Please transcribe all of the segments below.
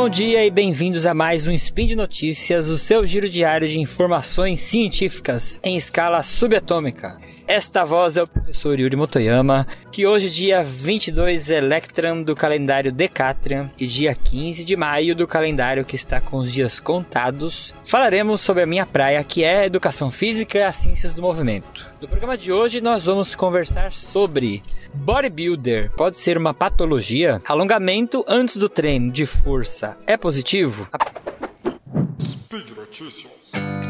Bom dia e bem-vindos a mais um Spin de Notícias, o seu giro diário de informações científicas em escala subatômica. Esta voz é o professor Yuri Motoyama, que hoje, dia 22 Electran do calendário Decatrian e dia 15 de maio do calendário que está com os dias contados, falaremos sobre a minha praia, que é Educação Física e as Ciências do Movimento. No programa de hoje, nós vamos conversar sobre bodybuilder pode ser uma patologia? Alongamento antes do treino de força é positivo? Speed Notícias.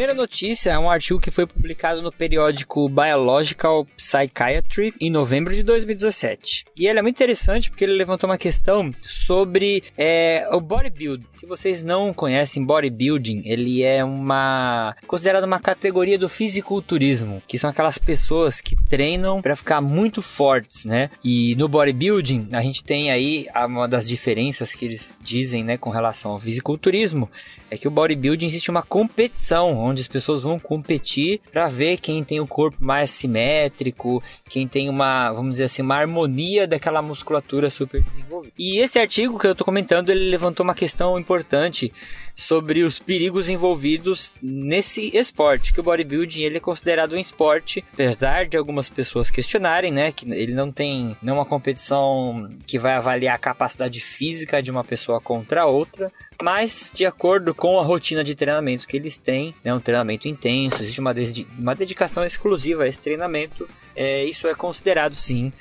Primeira notícia é um artigo que foi publicado no periódico Biological Psychiatry em novembro de 2017. E ele é muito interessante porque ele levantou uma questão sobre é, o bodybuilding. Se vocês não conhecem bodybuilding, ele é uma considerado uma categoria do fisiculturismo, que são aquelas pessoas que treinam para ficar muito fortes, né? E no bodybuilding a gente tem aí uma das diferenças que eles dizem, né, com relação ao fisiculturismo, é que o bodybuilding existe uma competição onde as pessoas vão competir para ver quem tem o corpo mais simétrico, quem tem uma, vamos dizer assim, uma harmonia daquela musculatura super desenvolvida. E esse artigo que eu estou comentando, ele levantou uma questão importante sobre os perigos envolvidos nesse esporte, que o bodybuilding ele é considerado um esporte, apesar de algumas pessoas questionarem, né, que ele não tem não uma competição que vai avaliar a capacidade física de uma pessoa contra outra, mas de acordo com a rotina de treinamento que eles têm, né, um treinamento intenso, existe uma, uma dedicação exclusiva a esse treinamento, é, isso é considerado sim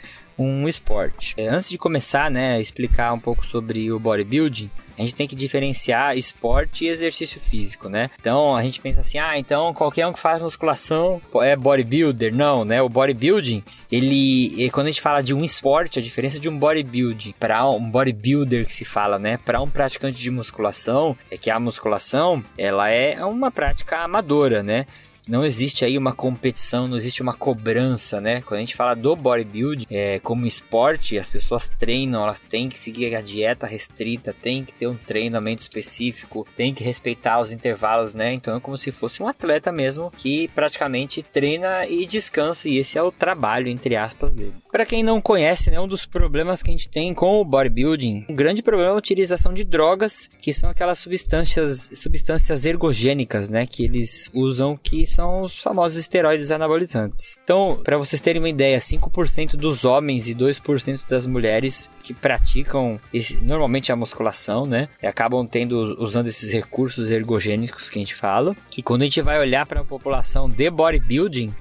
um esporte. É, antes de começar, né, explicar um pouco sobre o bodybuilding, a gente tem que diferenciar esporte e exercício físico, né? Então a gente pensa assim, ah, então qualquer um que faz musculação é bodybuilder. Não, né? O bodybuilding, ele, quando a gente fala de um esporte, a diferença de um bodybuilding para um bodybuilder que se fala, né? Para um praticante de musculação, é que a musculação, ela é uma prática amadora, né? Não existe aí uma competição, não existe uma cobrança, né? Quando a gente fala do bodybuilding, é, como esporte, as pessoas treinam, elas têm que seguir a dieta restrita, tem que ter um treinamento específico, tem que respeitar os intervalos, né? Então é como se fosse um atleta mesmo que praticamente treina e descansa, e esse é o trabalho, entre aspas, dele. Para quem não conhece, né, um dos problemas que a gente tem com o bodybuilding, um grande problema é a utilização de drogas, que são aquelas substâncias, substâncias ergogênicas, né, que eles usam que são os famosos esteroides anabolizantes. Então, para vocês terem uma ideia, 5% dos homens e 2% das mulheres que praticam esse, normalmente a musculação, né, acabam tendo usando esses recursos ergogênicos que a gente fala, que quando a gente vai olhar para a população de bodybuilding,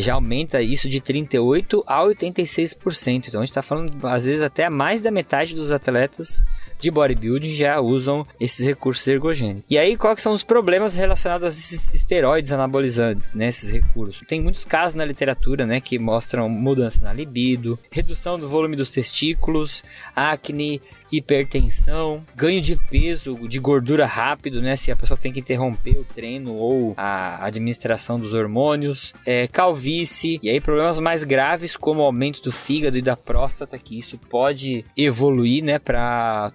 já aumenta isso de 38% a 86%. Então a gente está falando, às vezes, até mais da metade dos atletas de bodybuilding já usam esses recursos ergogênicos. E aí, quais são os problemas relacionados a esses esteroides anabolizantes, né? Esses recursos. Tem muitos casos na literatura, né, que mostram mudança na libido, redução do volume dos testículos, acne, hipertensão, ganho de peso, de gordura rápido, né? Se a pessoa tem que interromper o treino ou a administração dos hormônios, é, calvície, e aí problemas mais graves como aumento do fígado e da próstata, que isso pode evoluir, né, para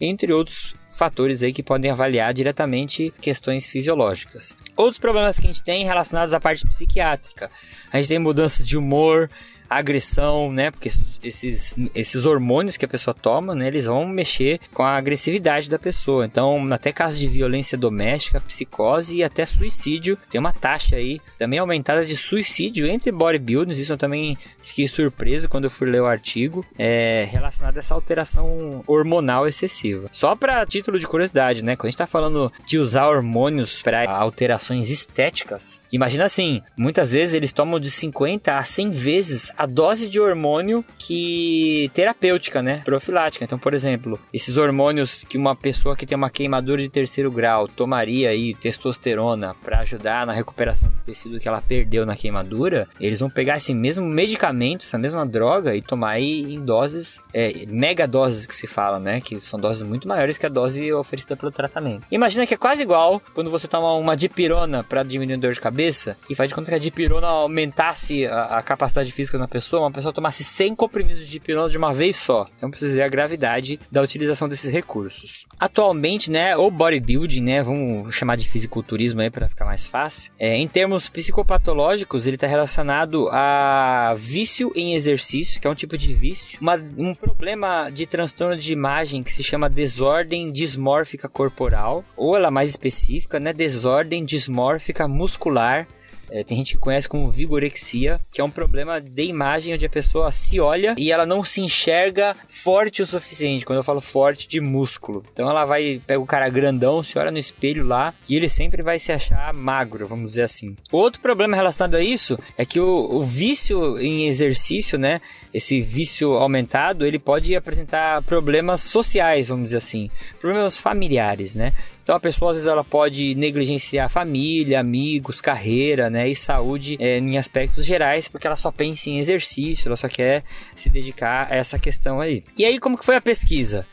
entre outros fatores aí que podem avaliar diretamente questões fisiológicas. Outros problemas que a gente tem relacionados à parte psiquiátrica. A gente tem mudanças de humor, agressão, né? Porque esses, esses hormônios que a pessoa toma, né? Eles vão mexer com a agressividade da pessoa. Então, até casos de violência doméstica, psicose e até suicídio, tem uma taxa aí também aumentada de suicídio entre bodybuilders. Isso eu também fiquei surpreso quando eu fui ler o artigo é, relacionado a essa alteração hormonal excessiva. Só para título de curiosidade, né? Quando a gente tá falando de usar hormônios para alterações estéticas, imagina assim, muitas vezes eles tomam de 50 a 100 vezes a dose de hormônio que terapêutica, né? Profilática. Então, por exemplo, esses hormônios que uma pessoa que tem uma queimadura de terceiro grau tomaria aí testosterona para ajudar na recuperação do tecido que ela perdeu na queimadura, eles vão pegar esse mesmo medicamento, essa mesma droga e tomar aí em doses, é, mega doses que se fala, né? Que são doses muito maiores que a dose oferecida pelo tratamento. Imagina que é quase igual quando você toma uma dipirona para diminuir a dor de cabeça e faz de conta que a dipirona aumentasse a, a capacidade física da pessoa, uma pessoa tomasse 100 comprimidos de hipnose de uma vez só. Então precisa ver a gravidade da utilização desses recursos. Atualmente, né, o bodybuilding, né, vamos chamar de fisiculturismo aí para ficar mais fácil. É, em termos psicopatológicos, ele está relacionado a vício em exercício, que é um tipo de vício, uma, um problema de transtorno de imagem que se chama desordem dismórfica corporal, ou ela mais específica, né, desordem dismórfica muscular é, tem gente que conhece como vigorexia, que é um problema de imagem onde a pessoa se olha e ela não se enxerga forte o suficiente. Quando eu falo forte, de músculo. Então ela vai, pega o cara grandão, se olha no espelho lá e ele sempre vai se achar magro, vamos dizer assim. Outro problema relacionado a isso é que o, o vício em exercício, né? Esse vício aumentado, ele pode apresentar problemas sociais, vamos dizer assim, problemas familiares, né? Então a pessoa às vezes ela pode negligenciar família, amigos, carreira, né, e saúde é, em aspectos gerais, porque ela só pensa em exercício, ela só quer se dedicar a essa questão aí. E aí como que foi a pesquisa?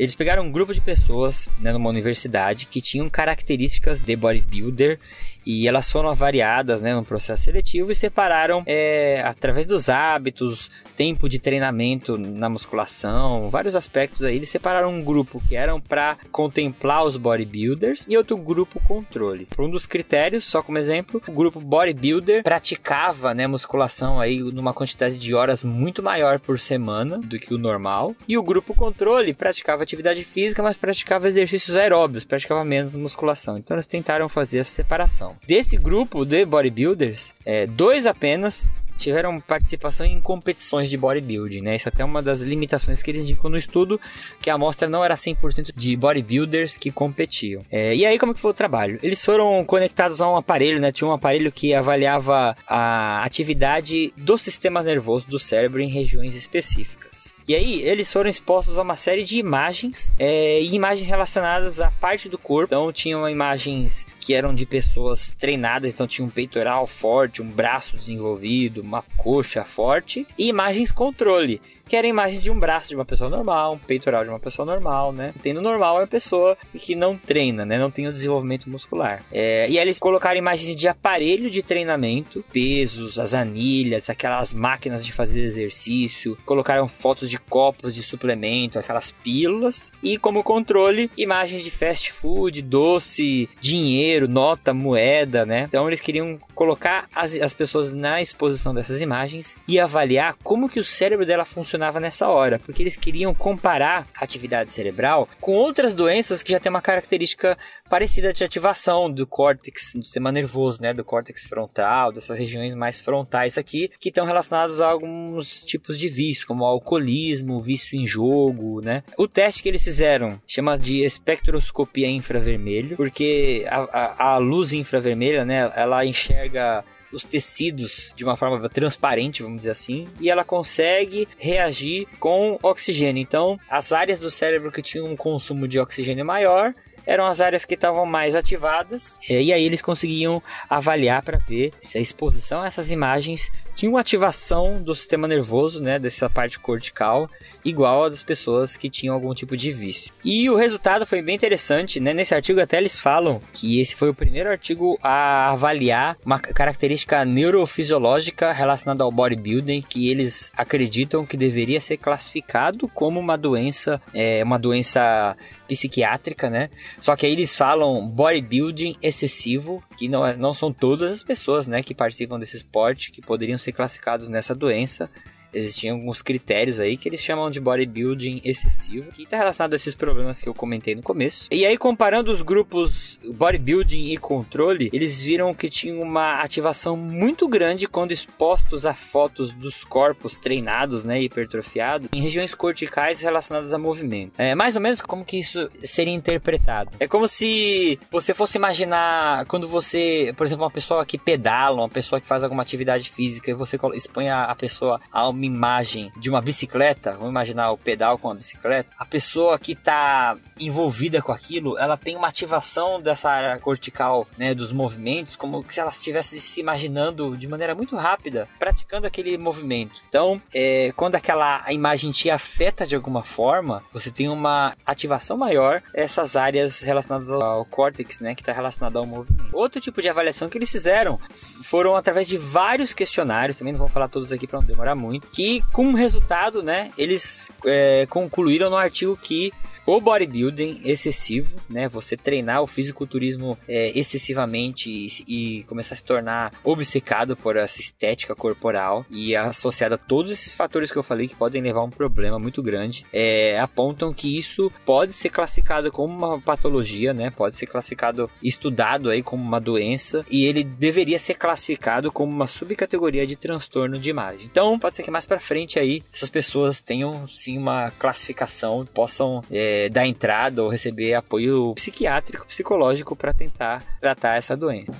Eles pegaram um grupo de pessoas né, numa universidade que tinham características de bodybuilder e elas foram avaliadas né, no processo seletivo e separaram é, através dos hábitos, tempo de treinamento na musculação, vários aspectos aí. Eles separaram um grupo que eram para contemplar os bodybuilders e outro grupo controle. Por um dos critérios, só como exemplo, o grupo bodybuilder praticava né, musculação aí numa quantidade de horas muito maior por semana do que o normal e o grupo controle praticava atividade física, mas praticava exercícios aeróbios, praticava menos musculação. Então eles tentaram fazer essa separação. Desse grupo de bodybuilders, é, dois apenas tiveram participação em competições de bodybuilding, né? Isso até é uma das limitações que eles indicam no estudo, que a amostra não era 100% de bodybuilders que competiam. É, e aí como que foi o trabalho? Eles foram conectados a um aparelho, né? Tinha um aparelho que avaliava a atividade do sistema nervoso do cérebro em regiões específicas. E aí, eles foram expostos a uma série de imagens, é, imagens relacionadas à parte do corpo. Então, tinham imagens que eram de pessoas treinadas, então tinha um peitoral forte, um braço desenvolvido, uma coxa forte, e imagens controle que era imagens de um braço de uma pessoa normal, um peitoral de uma pessoa normal, né? Tendo normal é a pessoa que não treina, né? Não tem o desenvolvimento muscular. É, e aí eles colocaram imagens de aparelho de treinamento, pesos, as anilhas, aquelas máquinas de fazer exercício, colocaram fotos de copos de suplemento, aquelas pílulas, e como controle, imagens de fast food, doce, dinheiro, nota, moeda, né? Então eles queriam colocar as, as pessoas na exposição dessas imagens e avaliar como que o cérebro dela funciona funcionava nessa hora, porque eles queriam comparar a atividade cerebral com outras doenças que já têm uma característica parecida de ativação do córtex, do sistema nervoso, né, do córtex frontal, dessas regiões mais frontais aqui, que estão relacionados a alguns tipos de vício, como alcoolismo, vício em jogo, né. O teste que eles fizeram chama de espectroscopia infravermelho, porque a, a, luz infravermelha, né, ela enxerga os tecidos de uma forma transparente, vamos dizer assim, e ela consegue reagir com oxigênio. Então, as áreas do cérebro que tinham um consumo de oxigênio maior eram as áreas que estavam mais ativadas, e aí eles conseguiam avaliar para ver se a exposição a essas imagens tinha uma ativação do sistema nervoso, né, dessa parte cortical, igual a das pessoas que tinham algum tipo de vício. E o resultado foi bem interessante, né? Nesse artigo até eles falam que esse foi o primeiro artigo a avaliar uma característica neurofisiológica relacionada ao bodybuilding que eles acreditam que deveria ser classificado como uma doença, é, uma doença psiquiátrica, né? Só que aí eles falam bodybuilding excessivo, que não, é, não são todas as pessoas, né, que participam desse esporte que poderiam ser classificados nessa doença existiam alguns critérios aí que eles chamam de bodybuilding excessivo, que está relacionado a esses problemas que eu comentei no começo. E aí, comparando os grupos bodybuilding e controle, eles viram que tinha uma ativação muito grande quando expostos a fotos dos corpos treinados, né, hipertrofiados, em regiões corticais relacionadas a movimento. É mais ou menos como que isso seria interpretado. É como se você fosse imaginar quando você, por exemplo, uma pessoa que pedala, uma pessoa que faz alguma atividade física e você expõe a pessoa uma imagem de uma bicicleta, vamos imaginar o pedal com a bicicleta, a pessoa que está envolvida com aquilo, ela tem uma ativação dessa área cortical, né, dos movimentos, como se ela estivesse se imaginando de maneira muito rápida, praticando aquele movimento. Então, é, quando aquela imagem te afeta de alguma forma, você tem uma ativação maior essas áreas relacionadas ao córtex, né, que está relacionado ao movimento. Outro tipo de avaliação que eles fizeram foram através de vários questionários, também não vou falar todos aqui para não demorar muito, que como resultado, né, eles é, concluíram no artigo que o bodybuilding excessivo, né? Você treinar o fisiculturismo é, excessivamente e, e, começar a se tornar obcecado por essa estética corporal e associado a todos esses fatores que eu falei que podem levar a um problema muito grande, é, apontam que isso pode ser classificado como uma patologia, né? Pode ser classificado, estudado aí como uma doença e ele deveria ser classificado como uma subcategoria de transtorno de imagem. Então, pode ser que mais para frente aí essas pessoas tenham sim uma classificação, possam é, é, dar entrada ou receber apoio psiquiátrico, psicológico para tentar tratar essa doença.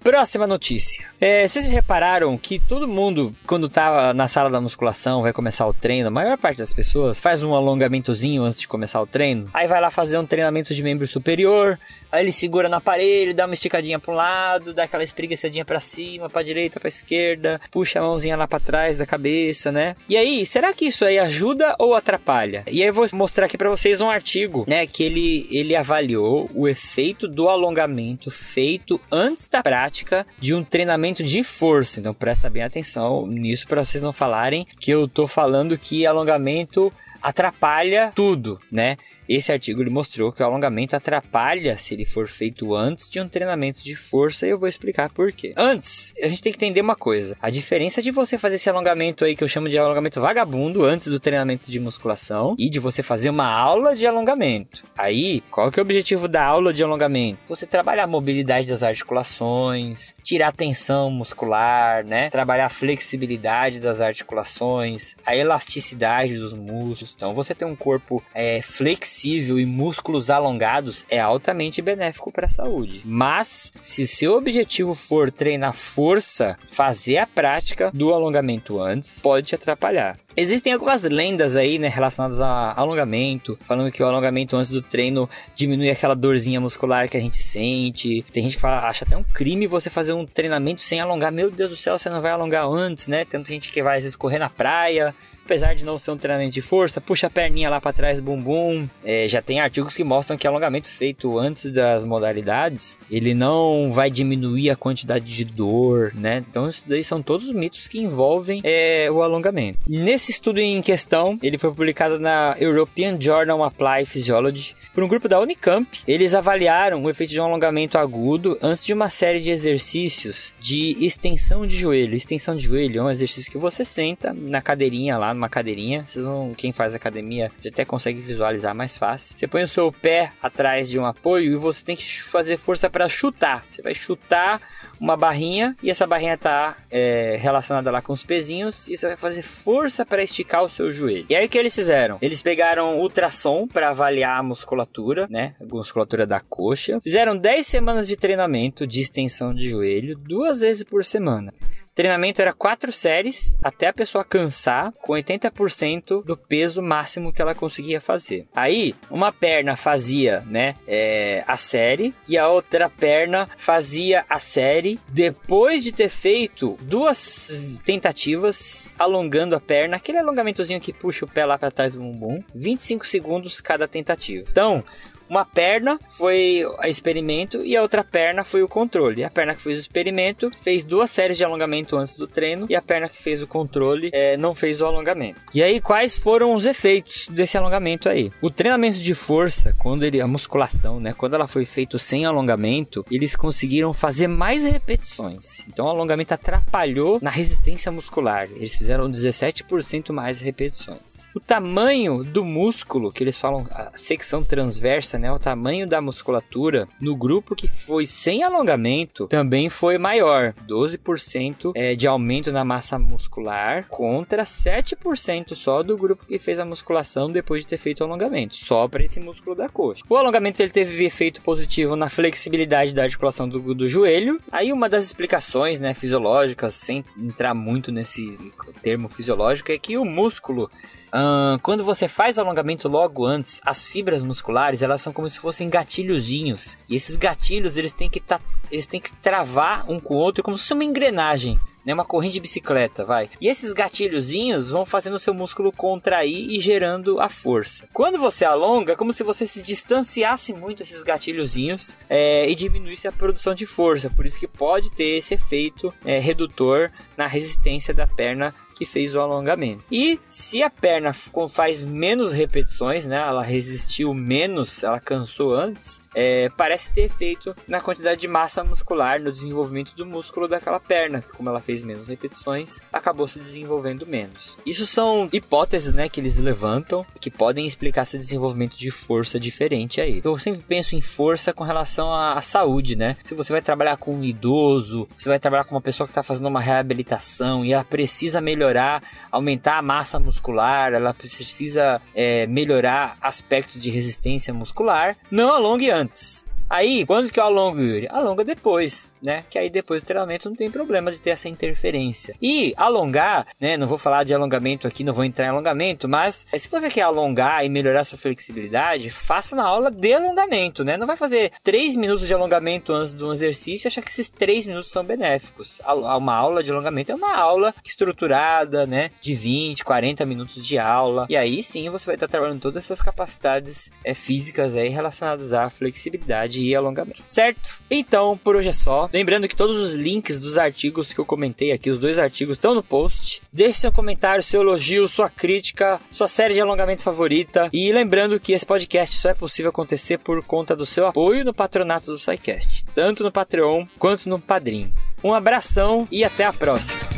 Próxima notícia. É, vocês repararam que todo mundo, quando tá na sala da musculação, vai começar o treino, a maior parte das pessoas faz um alongamentozinho antes de começar o treino. Aí vai lá fazer um treinamento de membro superior, aí ele segura no aparelho, dá uma esticadinha para um lado, dá aquela espreguiçadinha para cima, para direita, para esquerda, puxa a mãozinha lá para trás da cabeça, né? E aí, será que isso aí ajuda ou atrapalha? E aí eu vou mostrar aqui para vocês um artigo, né, que ele ele avaliou o efeito do alongamento feito antes da prática de um treinamento de força. Então presta bem atenção nisso para vocês não falarem que eu tô falando que alongamento atrapalha tudo, né? Esse artigo ele mostrou que o alongamento atrapalha se ele for feito antes de um treinamento de força e eu vou explicar por quê. Antes, a gente tem que entender uma coisa: a diferença de você fazer esse alongamento aí que eu chamo de alongamento vagabundo antes do treinamento de musculação e de você fazer uma aula de alongamento. Aí, qual que é o objetivo da aula de alongamento? Você trabalhar a mobilidade das articulações, tirar a tensão muscular, né? Trabalhar a flexibilidade das articulações, a elasticidade dos músculos. Então, você tem um corpo é, flexível flexível e músculos alongados é altamente benéfico para a saúde. Mas, se seu objetivo for treinar força, fazer a prática do alongamento antes pode te atrapalhar. Existem algumas lendas aí, né, relacionadas a alongamento, falando que o alongamento antes do treino diminui aquela dorzinha muscular que a gente sente. Tem gente que fala, acha até um crime você fazer um treinamento sem alongar. Meu Deus do céu, você não vai alongar antes, né? Tem gente que vai às vezes correr na praia, apesar de não ser um treinamento de força, puxa a perninha lá para trás, bumbum. É, já tem artigos que mostram que alongamento feito antes das modalidades, ele não vai diminuir a quantidade de dor, né? Então, isso daí são todos mitos que envolvem é, o alongamento. Nesse estudo em questão, ele foi publicado na European Journal Apply Physiology por um grupo da Unicamp. Eles avaliaram o efeito de um alongamento agudo antes de uma série de exercícios de extensão de joelho. Extensão de joelho é um exercício que você senta na cadeirinha lá, numa cadeirinha. Vocês vão, quem faz academia até consegue visualizar mais fácil. Você põe o seu pé atrás de um apoio e você tem que fazer força para chutar. Você vai chutar uma barrinha e essa barrinha tá é, relacionada lá com os pezinhos e você vai fazer força para esticar o seu joelho. E aí o que eles fizeram? Eles pegaram ultrassom para avaliar a musculatura, né? A musculatura da coxa. Fizeram 10 semanas de treinamento de extensão de joelho, duas vezes por semana treinamento era quatro séries até a pessoa cansar com 80% do peso máximo que ela conseguia fazer. Aí, uma perna fazia, né, é, a série e a outra perna fazia a série depois de ter feito duas tentativas alongando a perna, aquele alongamentozinho que puxa o pé lá para trás do bumbum, 25 segundos cada tentativa. Então, uma perna foi o experimento e a outra perna foi o controle. A perna que fez o experimento fez duas séries de alongamento antes do treino e a perna que fez o controle é, não fez o alongamento. E aí, quais foram os efeitos desse alongamento aí? O treinamento de força, quando ele, a musculação, né, quando ela foi feito sem alongamento, eles conseguiram fazer mais repetições. Então, o alongamento atrapalhou na resistência muscular. Eles fizeram 17% mais repetições. O tamanho do músculo, que eles falam a secção transversa né, o tamanho da musculatura no grupo que foi sem alongamento também foi maior, 12% é, de aumento na massa muscular contra 7% só do grupo que fez a musculação depois de ter feito o alongamento, só para esse músculo da coxa. O alongamento ele teve efeito positivo na flexibilidade da articulação do, do joelho. Aí uma das explicações, né, fisiológicas, sem entrar muito nesse termo fisiológico, é que o músculo Quando você faz o alongamento logo antes, as fibras musculares elas são como se fossem gatilhozinhos. E esses gatilhos eles têm que, tá, eles têm que travar um com o outro como se fosse uma engrenagem né? Uma corrente de bicicleta, vai. E esses gatilhozinhos vão fazendo o seu músculo contrair e gerando a força. Quando você alonga, é como se você se distanciasse muito esses gatilhozinhos é, e diminuísse a produção de força. Por isso que pode ter esse efeito é, redutor na resistência da perna que fez o alongamento. E se a perna faz menos repetições, né, ela resistiu menos, ela cansou antes, é, parece ter efeito na quantidade de massa muscular, no desenvolvimento do músculo daquela perna, que como ela fez menos repetições, acabou se desenvolvendo menos. Isso são hipóteses, né, que eles levantam, que podem explicar esse desenvolvimento de força diferente aí. Eu sempre penso em força com relação à, saúde, né? Se você vai trabalhar com um idoso, você vai trabalhar com uma pessoa que está fazendo uma reabilitação e ela precisa melhorar melhorar, aumentar a massa muscular, ela precisa é, melhorar aspectos de resistência muscular, não alongue antes. months. Aí, quando que eu alongo, Yuri? Alonga depois, né? Que aí depois do treinamento não tem problema de ter essa interferência. E alongar, né? Não vou falar de alongamento aqui, não vou entrar em alongamento, mas é, se você quer alongar e melhorar sua flexibilidade, faça uma aula de alongamento, né? Não vai fazer 3 minutos de alongamento antes de um exercício e achar que esses 3 minutos são benéficos. Uma aula de alongamento é uma aula estruturada, né? De 20, 40 minutos de aula. E aí sim você vai estar trabalhando todas essas capacidades é, físicas aí relacionadas à flexibilidade de alongamento, certo? Então, por hoje é só. Lembrando que todos os links dos artigos que eu comentei aqui, os dois artigos, estão no post. Deixe seu comentário, seu elogio, sua crítica, sua série de alongamento favorita. E lembrando que esse podcast só é possível acontecer por conta do seu apoio no patronato do SciCast, tanto no Patreon quanto no Padrim. Um abração e até a próxima!